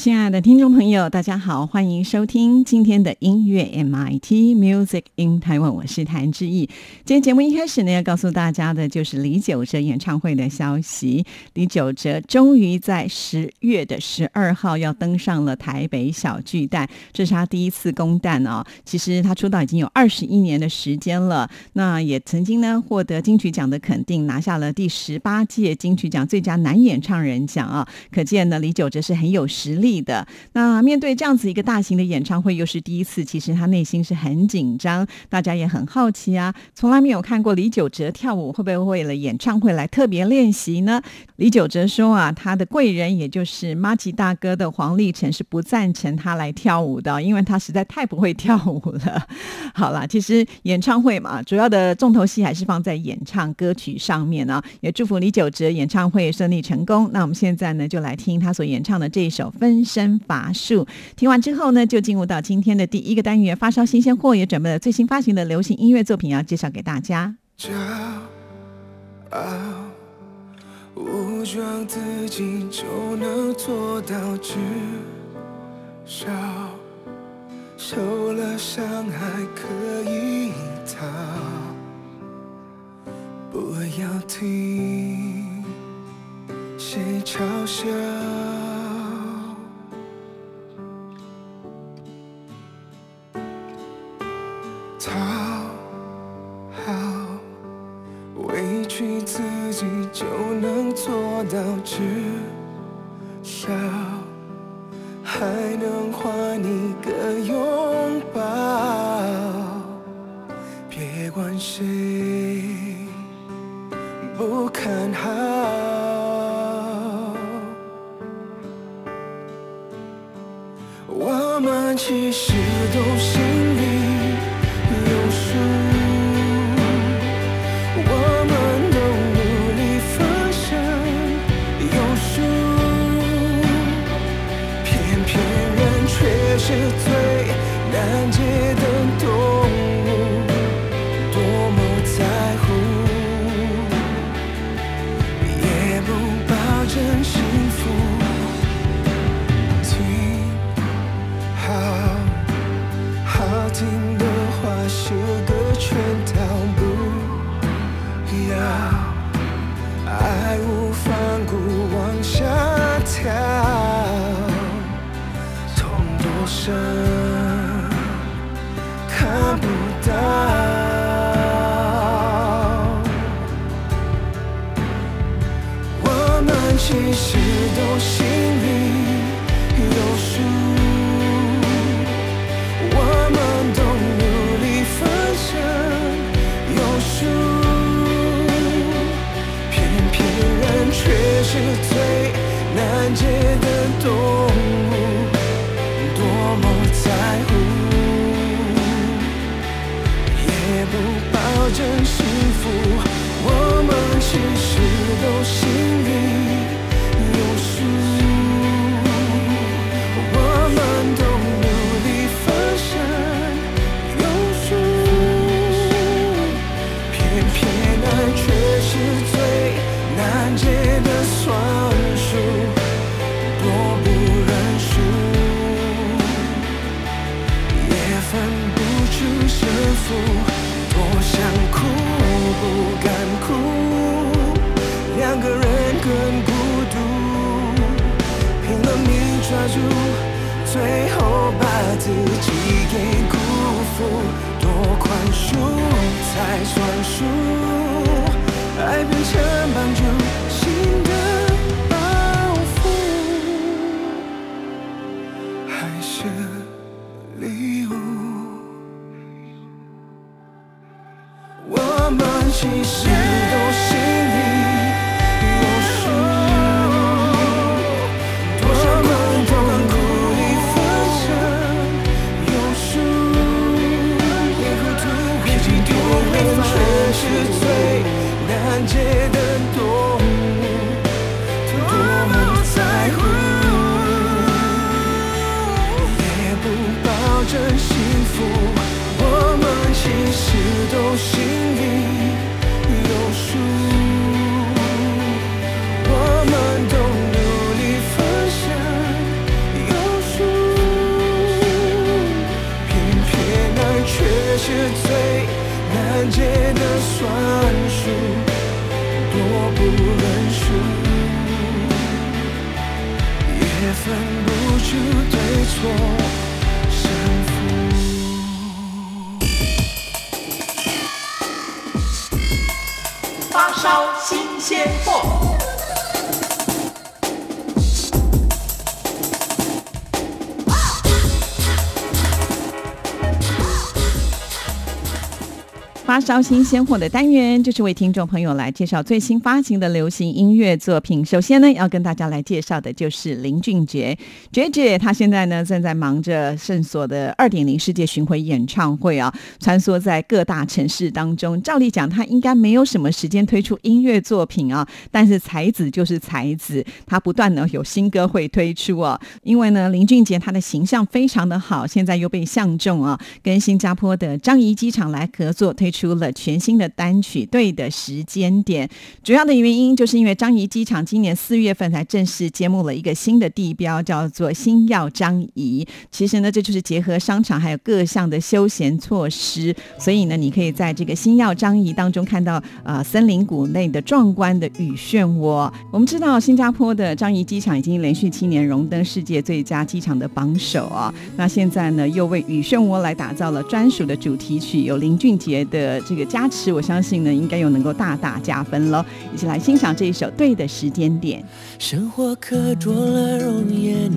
亲爱的听众朋友，大家好，欢迎收听今天的音乐 MIT Music in Taiwan，我是谭志毅。今天节目一开始呢，要告诉大家的就是李玖哲演唱会的消息。李玖哲终于在十月的十二号要登上了台北小巨蛋，这是他第一次公蛋哦。其实他出道已经有二十一年的时间了，那也曾经呢获得金曲奖的肯定，拿下了第十八届金曲奖最佳男演唱人奖啊。可见呢，李玖哲是很有实力。的那面对这样子一个大型的演唱会，又是第一次，其实他内心是很紧张，大家也很好奇啊。从来没有看过李玖哲跳舞，会不会为了演唱会来特别练习呢？李玖哲说啊，他的贵人也就是妈吉大哥的黄立成是不赞成他来跳舞的，因为他实在太不会跳舞了。好了，其实演唱会嘛，主要的重头戏还是放在演唱歌曲上面啊。也祝福李玖哲演唱会顺利成功。那我们现在呢，就来听他所演唱的这一首分。身乏术，听完之后呢，就进入到今天的第一个单元，发烧新鲜货，也准备了最新发行的流行音乐作品要介绍给大家。骄傲，装自己就能做到，至少受了伤还可以逃，不要听谁嘲笑。讨好，委屈自己就能做到，至少还能换你个拥抱。别管谁不看好，我们其实都心烧新鲜货的单元，就是为听众朋友来介绍最新发行的流行音乐作品。首先呢，要跟大家来介绍的就是林俊杰，杰杰他现在呢正在忙着圣所的二点零世界巡回演唱会啊，穿梭在各大城市当中。照例讲，他应该没有什么时间推出音乐作品啊，但是才子就是才子，他不断的有新歌会推出啊。因为呢，林俊杰他的形象非常的好，现在又被相中啊，跟新加坡的樟宜机场来合作推出了全新的单曲《对的时间点》。主要的原因就是因为樟宜机场今年四月份才正式揭幕了一个新的地标，叫做星耀樟宜。其实呢，这就是结合商场还有各项的休闲措施，所以呢，你可以在这个星耀樟宜当中看到呃森林谷内的壮观的雨漩涡。我们知道新加坡的樟宜机场已经连续七年荣登世界最佳机场的榜首啊。那现在呢，又为雨漩涡来打造了专属的主题曲，有林俊杰的这个加持，我相信呢，应该又能够大大加分喽。一起来欣赏这一首《对的时间点》。生活刻着了容颜，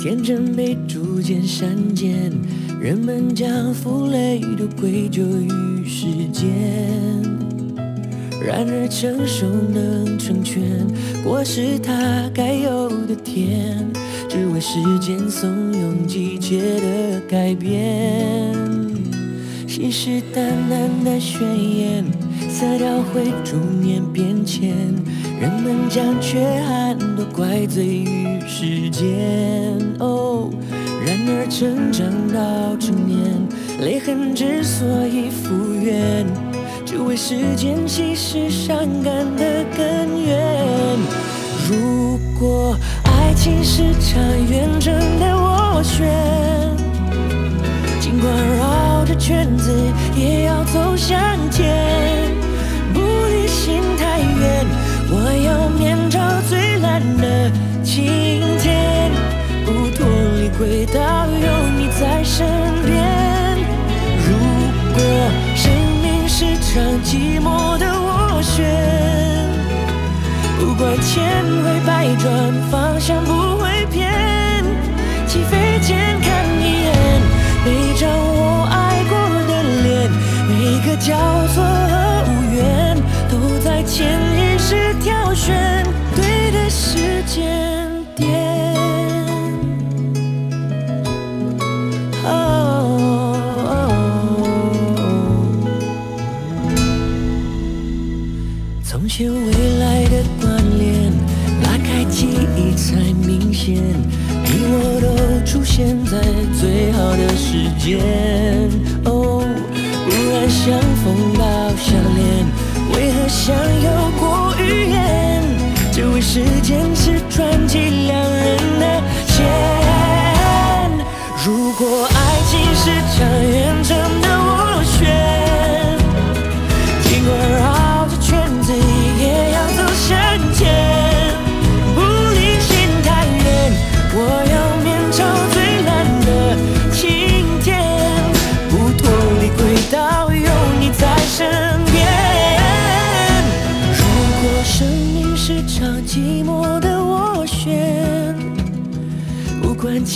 天真被逐渐删减，人们将负累都归咎于时间。然而成熟能成全，果实它该有的甜，只为时间怂恿季节的改变。信誓旦旦的宣言，色调会逐年变迁，人们将缺憾都怪罪于时间。哦，然而成长到成年，泪痕之所以复原，只为时间稀释伤感的根源。如果爱情是场远征的斡旋。尽管绕着圈子，也要走向前。不离心太远，我要面朝最蓝的晴天。不脱离轨道，有你在身边。如果生命是场寂寞的斡旋，不管千回百转，方向不会偏。起飞前。每张我爱过的脸，每个交错和无缘，都在潜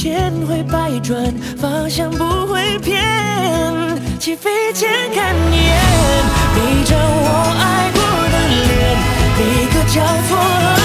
千回百转，方向不会变。起飞前看一眼，每张我爱过的脸，每个交错。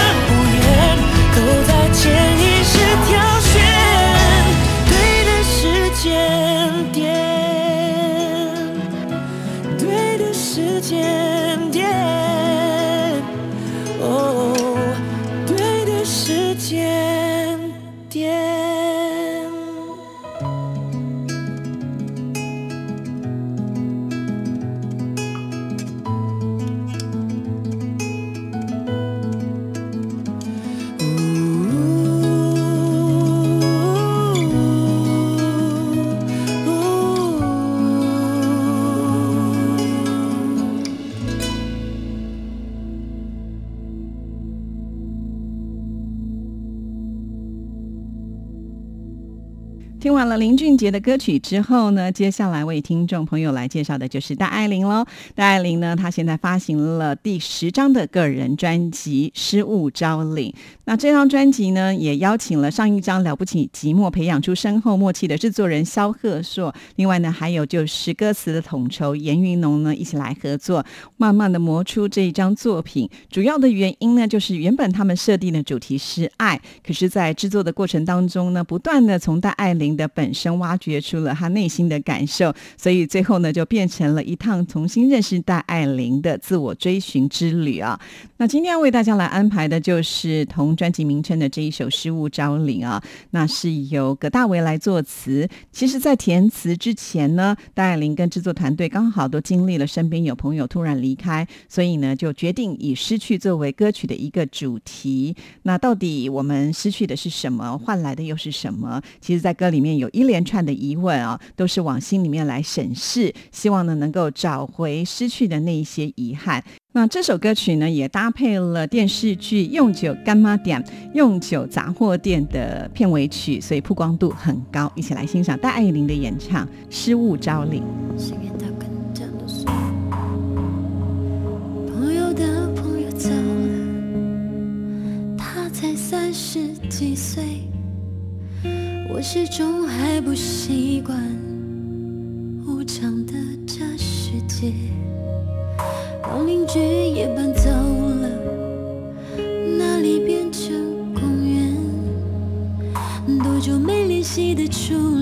a 林俊杰的歌曲之后呢，接下来为听众朋友来介绍的就是戴爱玲喽。戴爱玲呢，她现在发行了第十张的个人专辑《失物招领》。那这张专辑呢，也邀请了上一张《了不起寂寞》培养出深厚默契的制作人萧鹤硕，另外呢，还有就是歌词的统筹严云农呢，一起来合作，慢慢的磨出这一张作品。主要的原因呢，就是原本他们设定的主题是爱，可是，在制作的过程当中呢，不断的从戴爱玲的本身挖掘出了他内心的感受，所以最后呢，就变成了一趟重新认识戴爱玲的自我追寻之旅啊。那今天要为大家来安排的就是同专辑名称的这一首《失物招领》啊，那是由葛大为来作词。其实，在填词之前呢，戴爱玲跟制作团队刚好都经历了身边有朋友突然离开，所以呢，就决定以失去作为歌曲的一个主题。那到底我们失去的是什么，换来的又是什么？其实，在歌里面有一连串的疑问啊，都是往心里面来审视，希望呢能够找回失去的那一些遗憾。那这首歌曲呢，也搭配了电视剧《用酒干妈店》《用酒杂货店》的片尾曲，所以曝光度很高。一起来欣赏戴爱玲的演唱《失物招领》。朋友的朋友走了，他才三十几岁，我始终还不习惯无常的这世界。老邻居也搬走了，那里变成公园。多久没联系的初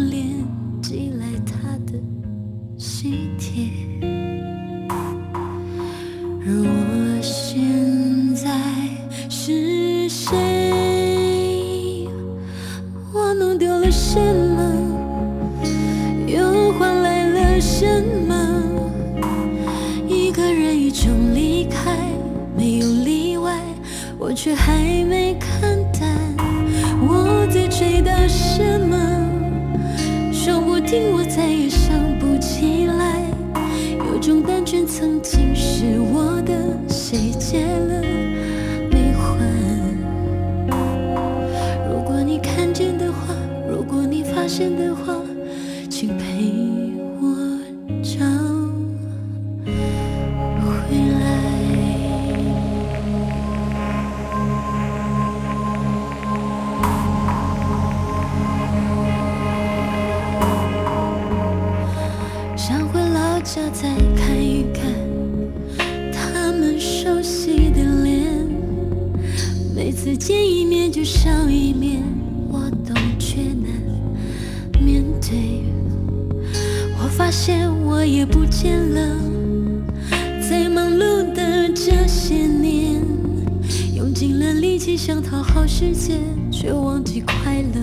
尽了力气想讨好世界，却忘记快乐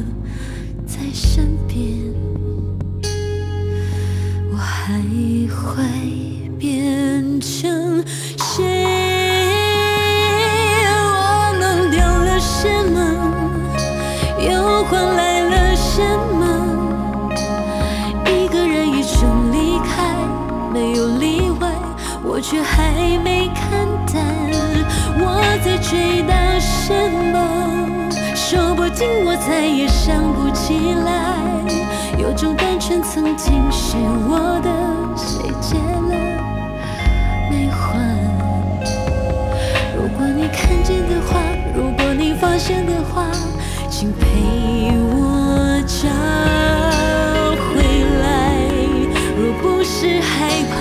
在身边。我还会变成谁？我弄丢了什么？又换来了什么？一个人一生离开，没有例外，我却还没。追的什么？说不定我再也想不起来。有种单纯曾经是我的，谁借了没还？如果你看见的话，如果你发现的话，请陪我找回来。若不是害怕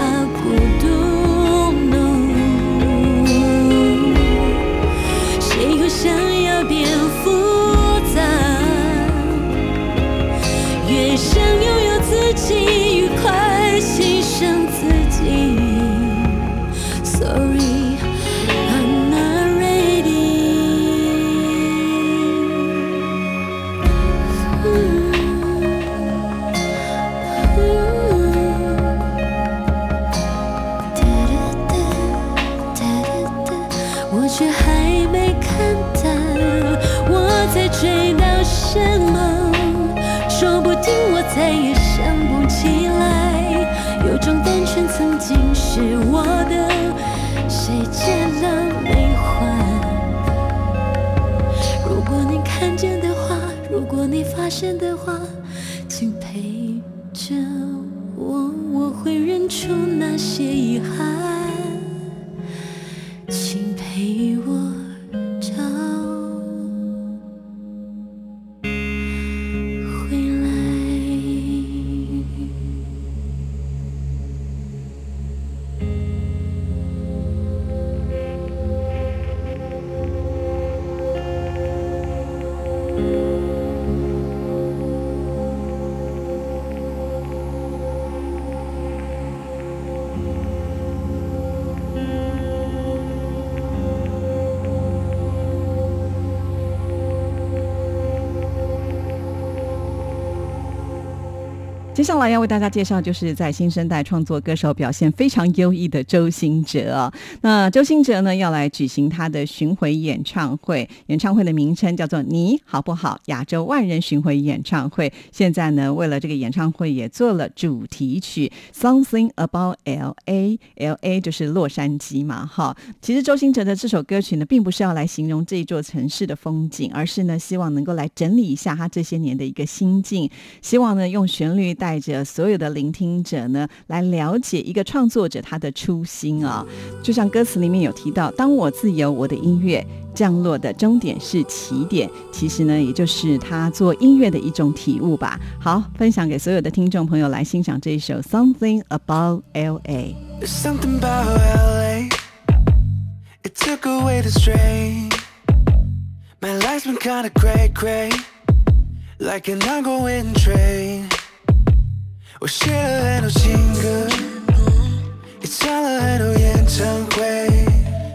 发现的话，接下来要为大家介绍，就是在新生代创作歌手表现非常优异的周兴哲。那周兴哲呢，要来举行他的巡回演唱会，演唱会的名称叫做《你好不好》亚洲万人巡回演唱会。现在呢，为了这个演唱会也做了主题曲《Something About L.A.》，L.A. 就是洛杉矶嘛，哈。其实周兴哲的这首歌曲呢，并不是要来形容这一座城市的风景，而是呢，希望能够来整理一下他这些年的一个心境，希望呢，用旋律带着所有的聆听者呢，来了解一个创作者他的初心啊。就像歌词里面有提到，当我自由，我的音乐降落的终点是起点，其实呢，也就是他做音乐的一种体悟吧。好，分享给所有的听众朋友来欣赏这一首《Something About L.A.》。There's something about LA. It took away the strain. My life's been kinda cray cray. Like an ongoing train. 我写了很多情歌，也唱了很多演唱会，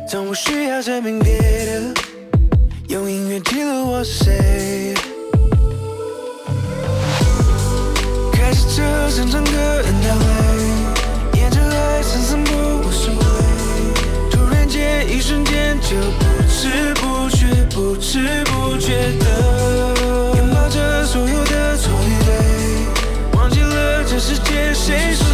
从不需要证明别的，用音乐记录我是谁。开始这场唱歌很到位，沿着爱散散步无所谓，突然间一瞬间就不知不觉，不知不觉的谁说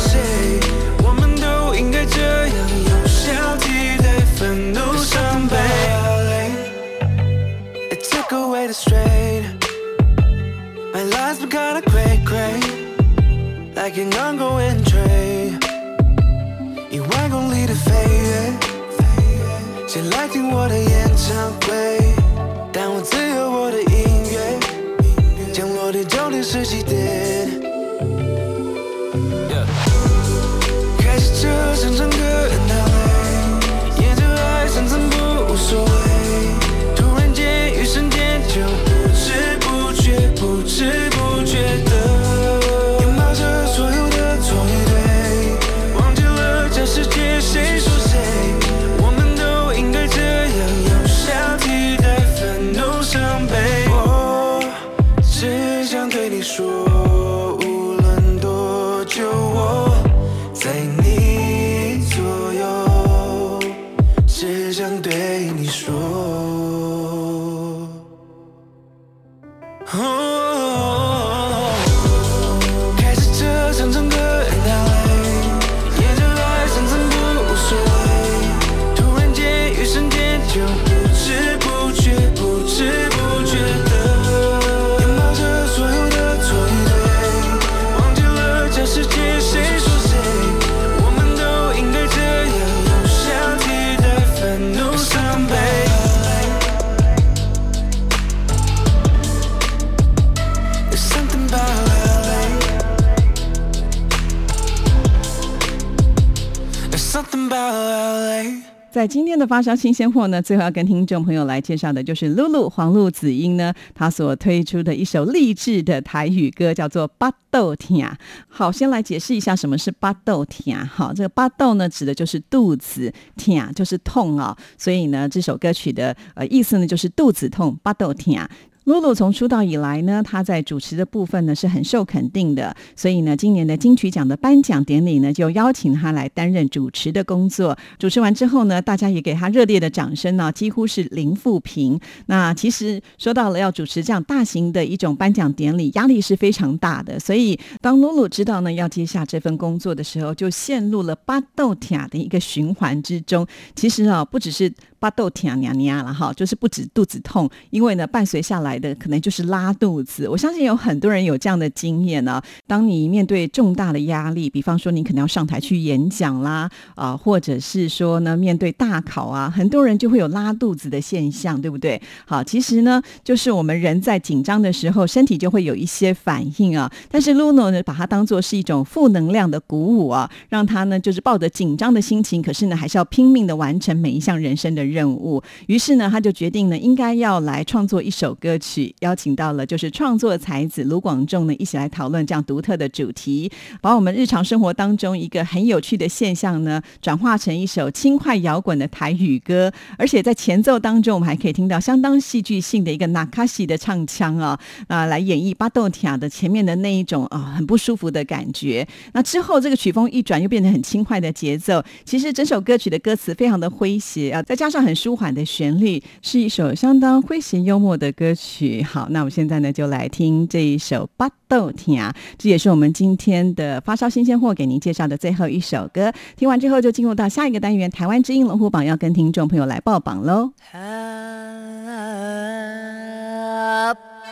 在今天的发烧新鲜货呢，最后要跟听众朋友来介绍的就是露露黄露子英呢，她所推出的一首励志的台语歌，叫做《巴豆甜》。好，先来解释一下什么是巴豆甜。好，这个巴豆呢，指的就是肚子，甜就是痛啊、所以呢，这首歌曲的呃意思呢，就是肚子痛，巴豆甜。露露从出道以来呢，她在主持的部分呢是很受肯定的，所以呢，今年的金曲奖的颁奖典礼呢，就邀请她来担任主持的工作。主持完之后呢，大家也给她热烈的掌声呢，几乎是零负评。那其实说到了要主持这样大型的一种颁奖典礼，压力是非常大的。所以当露露知道呢要接下这份工作的时候，就陷入了巴豆塔的一个循环之中。其实啊，不只是。巴豆甜娘娘了哈，就是不止肚子痛，因为呢，伴随下来的可能就是拉肚子。我相信有很多人有这样的经验呢。当你面对重大的压力，比方说你可能要上台去演讲啦，啊，或者是说呢，面对大考啊，很多人就会有拉肚子的现象，对不对？好，其实呢，就是我们人在紧张的时候，身体就会有一些反应啊。但是 Luno 呢，把它当做是一种负能量的鼓舞啊，让他呢，就是抱着紧张的心情，可是呢，还是要拼命的完成每一项人生的。任务，于是呢，他就决定呢，应该要来创作一首歌曲，邀请到了就是创作才子卢广仲呢，一起来讨论这样独特的主题，把我们日常生活当中一个很有趣的现象呢，转化成一首轻快摇滚的台语歌，而且在前奏当中，我们还可以听到相当戏剧性的一个纳卡西的唱腔啊啊，来演绎巴豆塔的前面的那一种啊很不舒服的感觉。那之后这个曲风一转，又变得很轻快的节奏。其实整首歌曲的歌词非常的诙谐啊，再加上。很舒缓的旋律，是一首相当诙谐幽默的歌曲。好，那我们现在呢就来听这一首《巴豆甜》，这也是我们今天的发烧新鲜货给您介绍的最后一首歌。听完之后，就进入到下一个单元——台湾之音龙虎榜，要跟听众朋友来报榜喽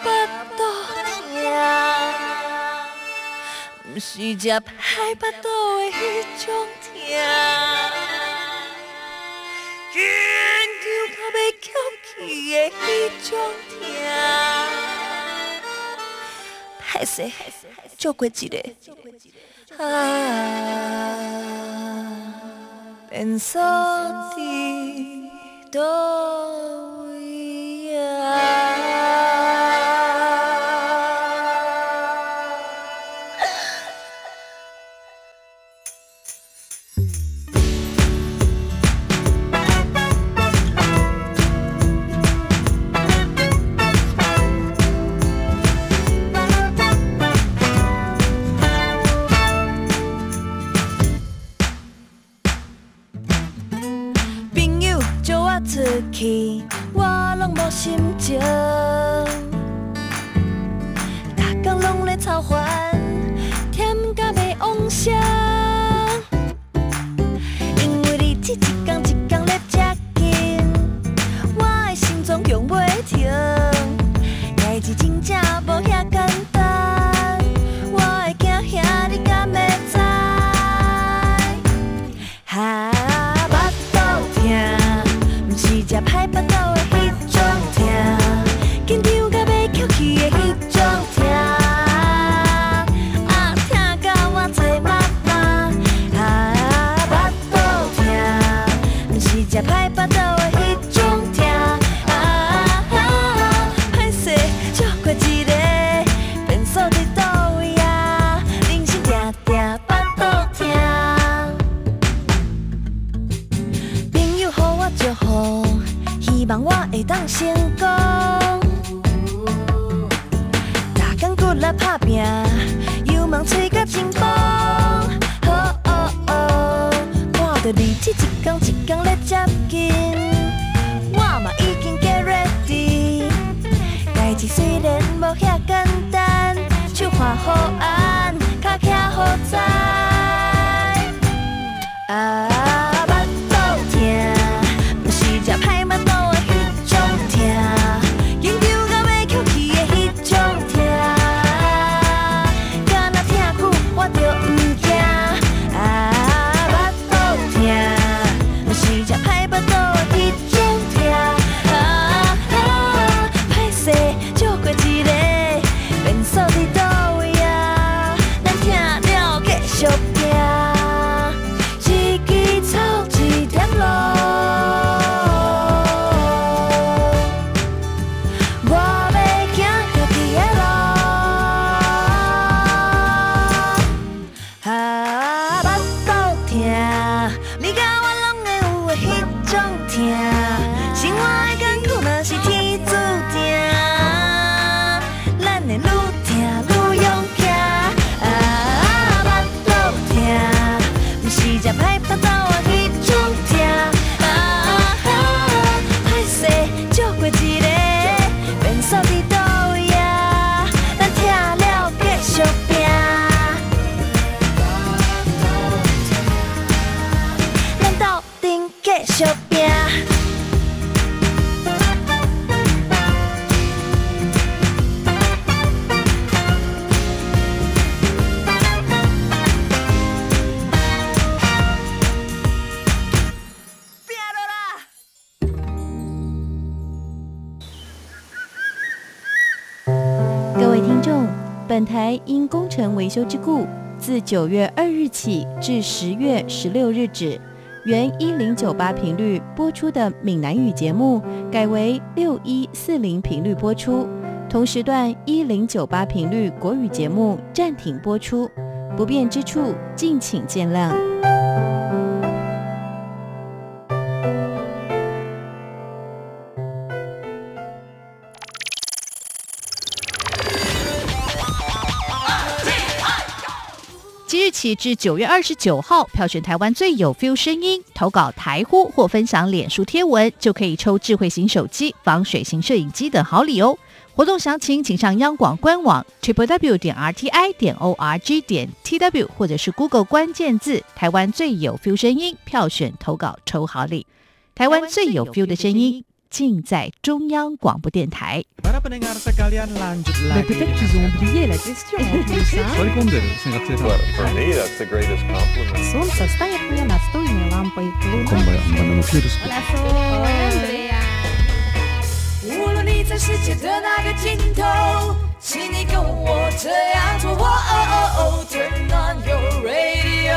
不。是只海巴豆的迄种甜。研究到要翘起的迄种痛，歹势，做过一个？啊，变数伫倒心因工程维修之故，自九月二日起至十月十六日止，原一零九八频率播出的闽南语节目，改为六一四零频率播出。同时段一零九八频率国语节目暂停播出，不便之处敬请见谅。即日起至九月二十九号，票选台湾最有 feel 声音，投稿台呼或分享脸书贴文，就可以抽智慧型手机、防水型摄影机等好礼哦。活动详情请上央广官网 triple w 点 r t i 点 o r g 点 t w，或者是 Google 关键字“台湾最有 feel 声音”，票选投稿抽好礼。台湾最有 feel 的声音，尽在中央广播电台。请你跟我这样做，，Turn on your radio，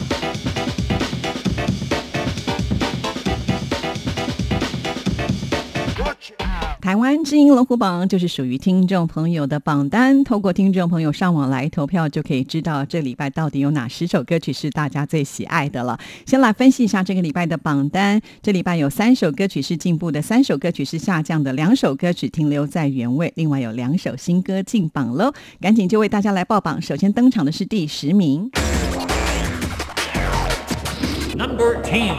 台湾之音龙虎榜就是属于听众朋友的榜单，透过听众朋友上网来投票，就可以知道这礼拜到底有哪十首歌曲是大家最喜爱的了。先来分析一下这个礼拜的榜单，这礼拜有三首歌曲是进步的，三首歌曲是下降的，两首歌曲停留在原位，另外有两首新歌进榜喽。赶紧就为大家来报榜，首先登场的是第十名。Number Ten，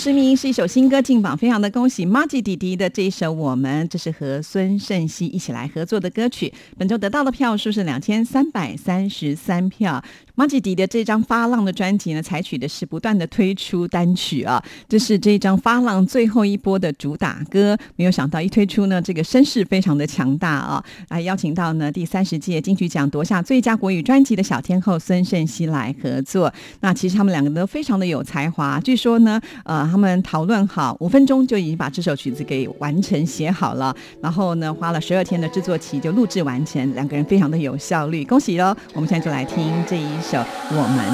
十名是一首新歌进榜，非常的恭喜 m a g i 弟弟的这一首《我们》，这是和孙盛熙一起来合作的歌曲。本周得到的票数是两千三百三十三票。M a g i 弟的这张发浪的专辑呢，采取的是不断的推出单曲啊，这是这一张发浪最后一波的主打歌。没有想到一推出呢，这个声势非常的强大啊！来邀请到呢第三十届金曲奖夺下最佳国语专辑的小天后孙盛熙来合作。那其实他们两个都非常的有才华，据说呢，呃，他们讨论好五分钟就已经把这首曲子给完成写好了，然后呢花了十二天的制作期就录制完成，两个人非常的有效率，恭喜喽！我们现在就来听这一首《我们》。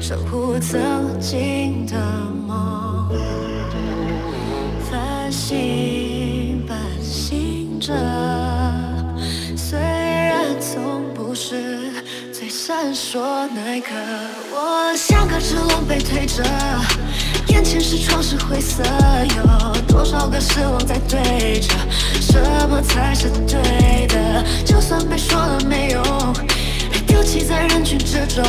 守护曾经的梦，繁星伴行着，虽然从不是最闪烁那一刻，我像个只龙被推着，眼前是窗是灰色，有多少个失望在对着，什么才是对的？就算被说了没用，被丢弃在人群之中，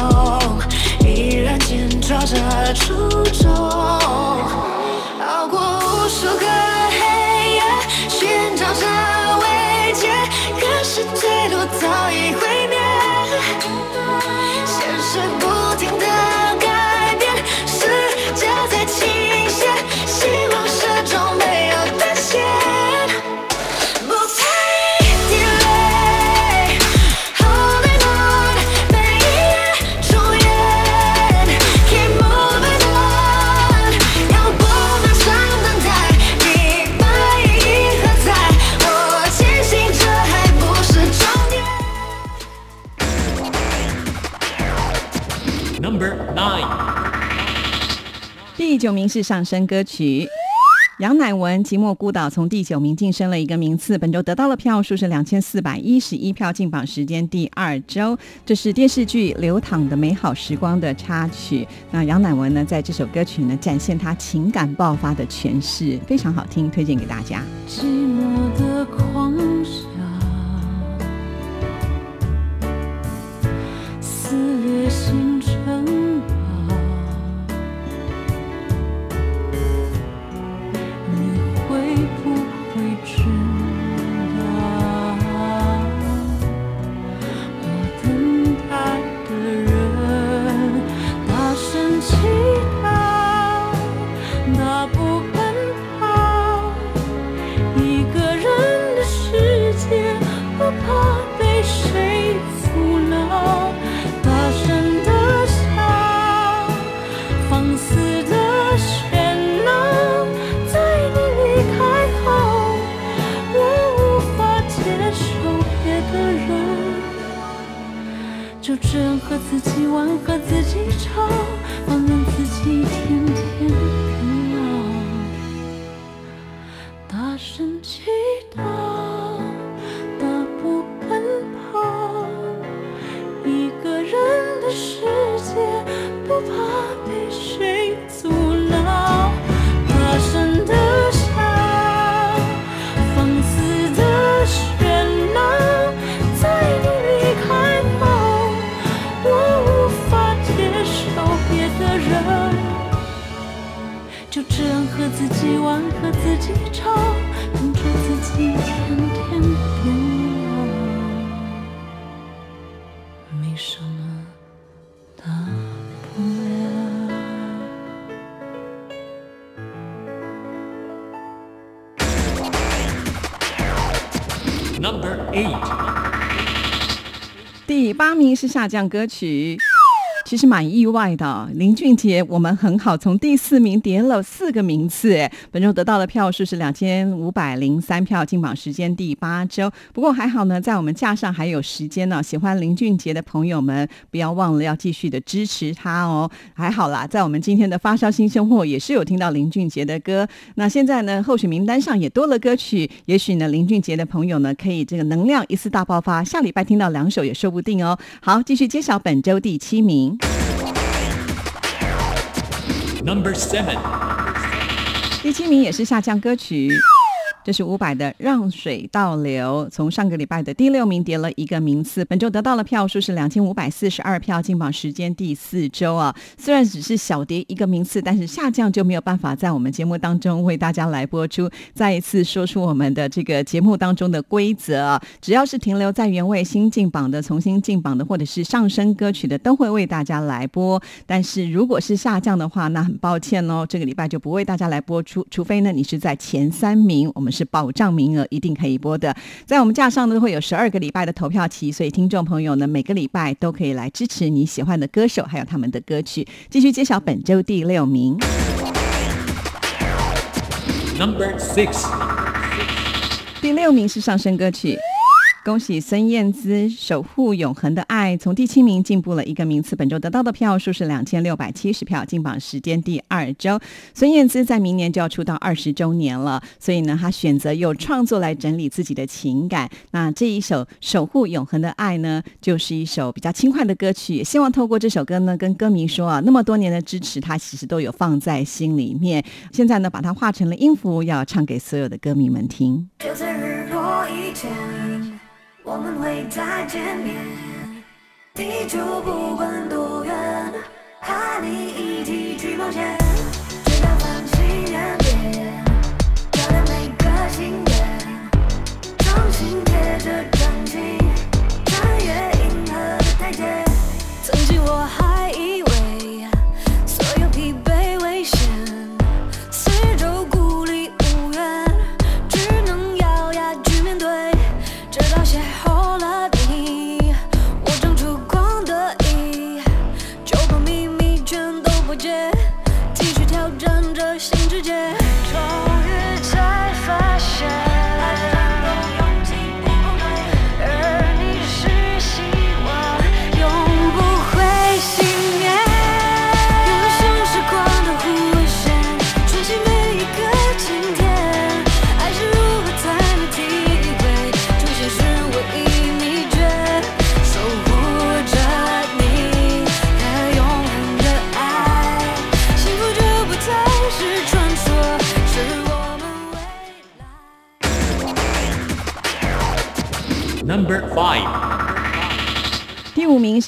依然紧抓着初衷，熬过无数个九名是上升歌曲。杨乃文《寂寞孤岛》从第九名晋升了一个名次，本周得到的票数是两千四百一十一票，进榜时间第二周。这是电视剧《流淌的美好时光》的插曲。那杨乃文呢，在这首歌曲呢，展现他情感爆发的诠释，非常好听，推荐给大家。寂寞的狂我自己。是下降歌曲。其实蛮意外的，林俊杰我们很好，从第四名跌了四个名次，本周得到的票数是两千五百零三票，进榜时间第八周。不过还好呢，在我们架上还有时间呢，喜欢林俊杰的朋友们不要忘了要继续的支持他哦。还好啦，在我们今天的发烧新生活也是有听到林俊杰的歌。那现在呢，候选名单上也多了歌曲，也许呢，林俊杰的朋友呢可以这个能量一次大爆发，下礼拜听到两首也说不定哦。好，继续揭晓本周第七名。Number seven，第七名也是下降歌曲。这是伍佰的《让水倒流》，从上个礼拜的第六名跌了一个名次，本周得到了票数是两千五百四十二票，进榜时间第四周啊。虽然只是小跌一个名次，但是下降就没有办法在我们节目当中为大家来播出。再一次说出我们的这个节目当中的规则，只要是停留在原位新进榜的、重新进榜的，或者是上升歌曲的，都会为大家来播。但是如果是下降的话，那很抱歉哦，这个礼拜就不为大家来播出，除非呢你是在前三名，我们是保障名额，一定可以播的。在我们架上呢会有十二个礼拜的投票期，所以听众朋友呢每个礼拜都可以来支持你喜欢的歌手，还有他们的歌曲。继续揭晓本周第六名。Number six，第六名是上升歌曲。恭喜孙燕姿《守护永恒的爱》从第七名进步了一个名次，本周得到的票数是两千六百七十票，进榜时间第二周。孙燕姿在明年就要出道二十周年了，所以呢，她选择用创作来整理自己的情感。那这一首《守护永恒的爱》呢，就是一首比较轻快的歌曲。也希望透过这首歌呢，跟歌迷说啊，那么多年的支持，她其实都有放在心里面。现在呢，把它化成了音符，要唱给所有的歌迷们听。就在日落以前，我们会再见面。地球不管多远，和你一起去冒险。直到繁星点点，照亮每个心愿。重新贴着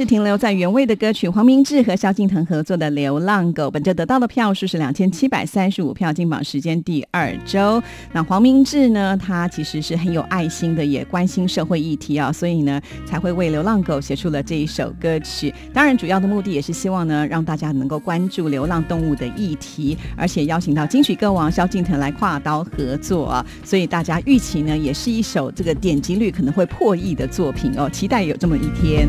停留在原位的歌曲，黄明志和萧敬腾合作的《流浪狗》，本周得到的票数是两千七百三十五票，进榜时间第二周。那黄明志呢，他其实是很有爱心的，也关心社会议题啊，所以呢才会为《流浪狗》写出了这一首歌曲。当然，主要的目的也是希望呢，让大家能够关注流浪动物的议题，而且邀请到金曲歌王萧敬腾来跨刀合作啊，所以大家预期呢，也是一首这个点击率可能会破亿的作品哦，期待有这么一天。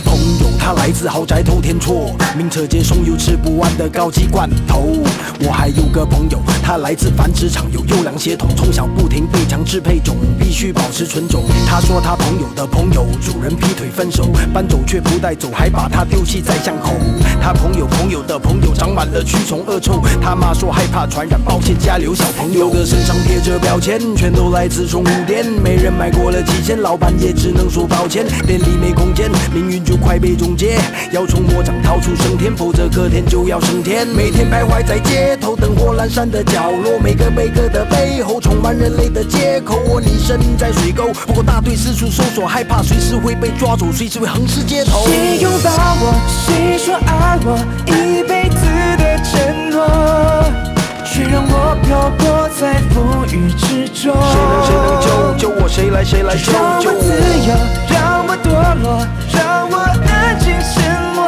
朋友，他来自豪宅偷天错，名车接送有吃不完的高级罐头。我还有个朋友，他来自繁殖场，有优良血统，从小不停被强制配种，必须保持纯种。他说他朋友的朋友主人劈腿分手，搬走却不带走，还把他丢弃在巷口。他朋友朋友的朋友长满了蛆虫恶臭，他妈说害怕传染，抱歉家里有小朋友的身上贴着标签，全都来自宠物店，没人买过了几千，老板也只能说抱歉，店里没空间，命运就快被终结，要从魔掌逃出升天，否则隔天就要升天。每天徘徊在街头，灯火阑珊的角落，每个每个的背后充满人类的借口。我你身在水沟，不过大队四处搜索，害怕随时会被抓走，随时会横尸街头。谁拥抱我？谁说爱我？一辈子的承诺。在风雨之中。谁能谁能救救我？谁来谁来救救让我自由，让我堕落，让我安静沉默，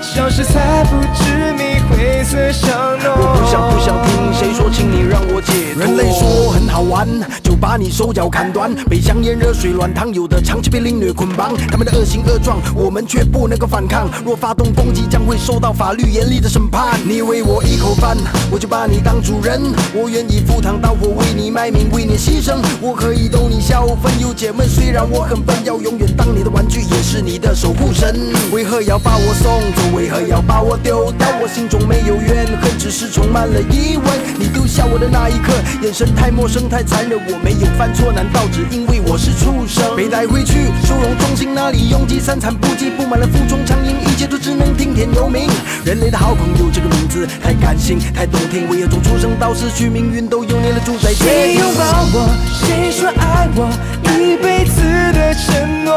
消失在不知名我不想不想听谁说，请你让我解脱。人类说很好玩，就把你手脚砍断，被香烟、热水、软糖，有的长期被凌虐捆绑。他们的恶行恶状，我们却不能够反抗。若发动攻击，将会受到法律严厉的审判。你喂我一口饭，我就把你当主人。我愿意赴汤蹈火，为你卖命，为你牺牲。我可以逗你笑，分忧解闷。虽然我很笨，要永远当你的玩具，也是你的守护神。为何要把我送走？为何要把我丢掉？我心中没没有怨恨，只是充满了疑问。你丢下我的那一刻，眼神太陌生，太残忍。我没有犯错，难道只因为我是畜生？被带回去收容中心，那里拥挤，三餐不济，布满了负重苍蝇，一切都只能听天由命。人类的好朋友这个名字太感性，太动听。我也从出生到死去，命运都由你来主宰？谁拥抱我？谁说爱我？一辈子的承诺，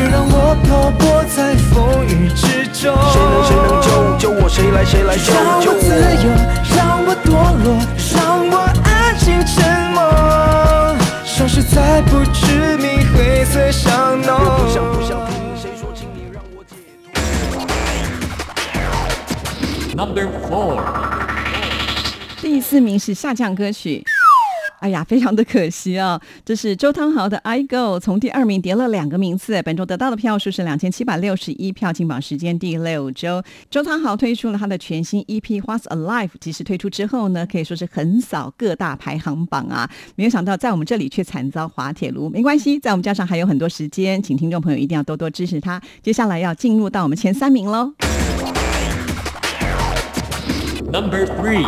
却让我漂泊在风雨之中。谁能谁能救救我？谁来谁来救让救我自由，让我堕落，让我安静沉默，消失在不知名灰色巷弄。我不想不想听谁说，请你让我解脱。Number four，第四名是下降歌曲。哎呀，非常的可惜啊！这是周汤豪的《I Go》，从第二名跌了两个名次，本周得到的票数是两千七百六十一票，进榜时间第六周。周汤豪推出了他的全新 EP《What's Alive》，即使推出之后呢，可以说是横扫各大排行榜啊！没有想到在我们这里却惨遭滑铁卢，没关系，在我们加上还有很多时间，请听众朋友一定要多多支持他。接下来要进入到我们前三名喽。Number three，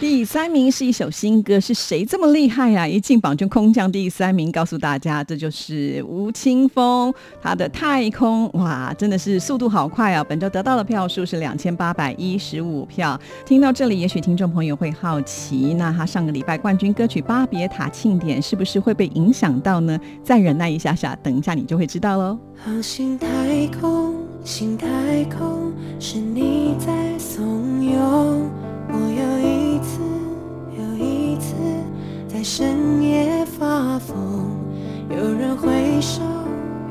第三名是一首新歌，是谁这么厉害呀、一进榜就空降第三名，告诉大家，这就是吴青峰，他的《太空》哇，真的是速度好快啊！本周得到的票数是两千八百一十五票。听到这里，也许听众朋友会好奇，那他上个礼拜冠军歌曲《巴别塔庆典》是不是会被影响到呢？再忍耐一下下，等一下你就会知道喽。航行太空，新太空，是你在怂恿我又一次又一次在深夜发疯。有人挥手，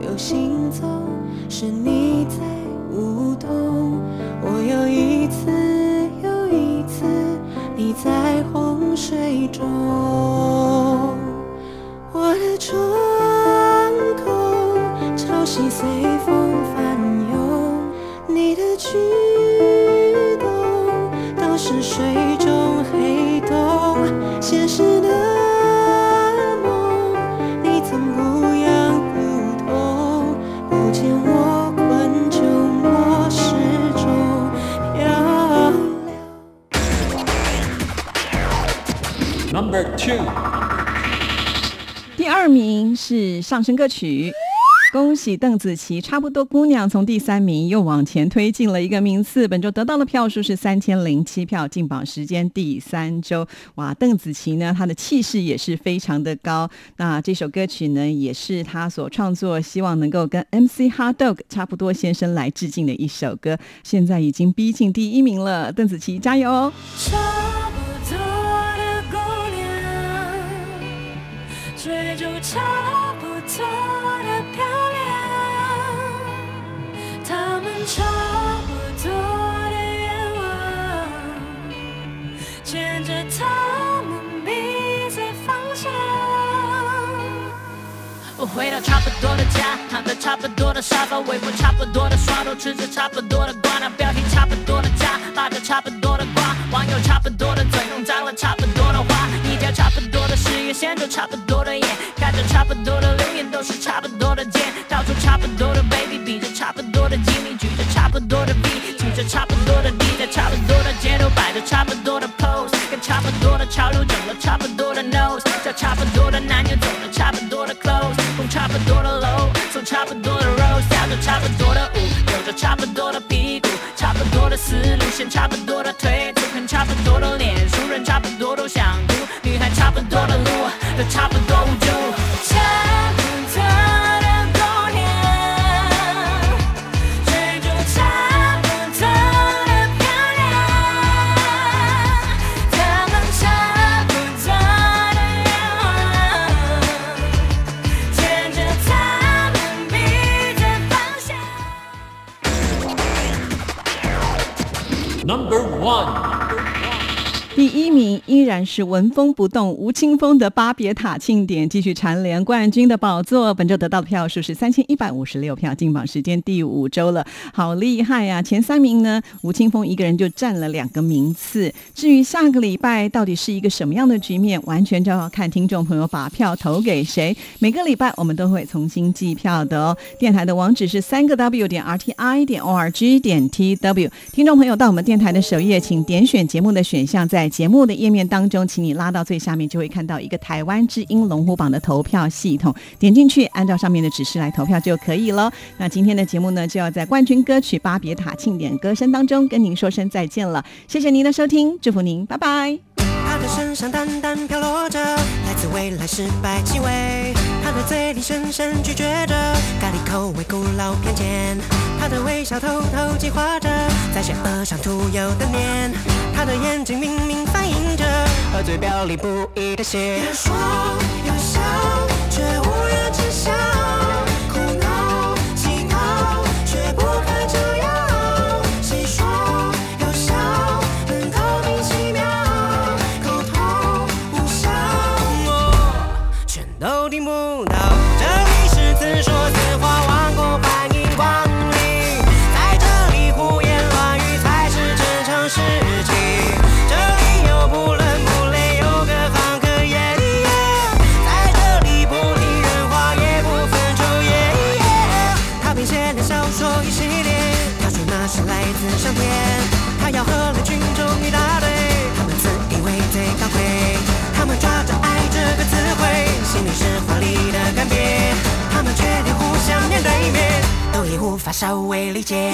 有行走，是你在舞动。我又一次又一次，你在洪水中。我的窗口潮汐随风翻涌，你的举动都是水，现实的梦，你曾不痒不痛，不见我困窘，我始终漂亮。Number two，第二名是上升歌曲。恭喜邓紫棋，差不多姑娘从第三名又往前推进了一个名次，本周得到的票数是三千零七票，进榜时间第三周。哇，邓紫棋呢，她的气势也是非常的高。那这首歌曲呢，也是她所创作，希望能够跟 MC Hard Dog 差不多先生来致敬的一首歌，现在已经逼近第一名了。邓紫棋加油！回到差不多的家，躺在差不多的沙发，微波差不多的刷头，吃着差不多的瓜，那标题差不多的家，骂着差不多的瓜，网友差不多的嘴，弄脏了差不多的话，一条差不多的事业线，着差不多的眼，看着差不多的留言，都是差不多的贱，到处差不多的 baby，比着差不多的机密，举着差不多的 B，举着差不多的 D，在差不多的街头摆着差不多的 pose，跟差不多的潮流整了差不多的 nose，叫差不多的男友走了差不多的差不多的肉跳着差不多的舞，有着差不多的屁股，差不多的思路线，差不多的腿，粗看差不多的脸，熟人差不多都想哭，女孩差不多的路，都差不多然是纹风不动、吴青峰的巴别塔庆典，继续蝉联冠军的宝座。本周得到的票数是三千一百五十六票，进榜时间第五周了，好厉害呀、前三名呢，吴青峰一个人就占了两个名次。至于下个礼拜到底是一个什么样的局面，完全就要看听众朋友把票投给谁。每个礼拜我们都会重新计票的哦。电台的网址是三个 w 点 r t i 点 o r g 点 t w。听众朋友到我们电台的首页，请点选节目的选项，在节目的页面当当中，请你拉到最下面，就会看到一个台湾之音龙虎榜的投票系统，点进去，按照上面的指示来投票就可以了。那今天的节目呢，就要在冠军歌曲《巴别塔庆典歌声》当中跟您说声再见了。谢谢您的收听，祝福您，拜拜。他的身上淡淡飘落着来自未来失败气味，他的嘴里深深咀嚼着咖喱口味古老偏见，他的微笑偷偷计划着在邪恶上涂有的念，他的眼睛明明反映着和最表里不一的血。有说要笑，法稍微理解。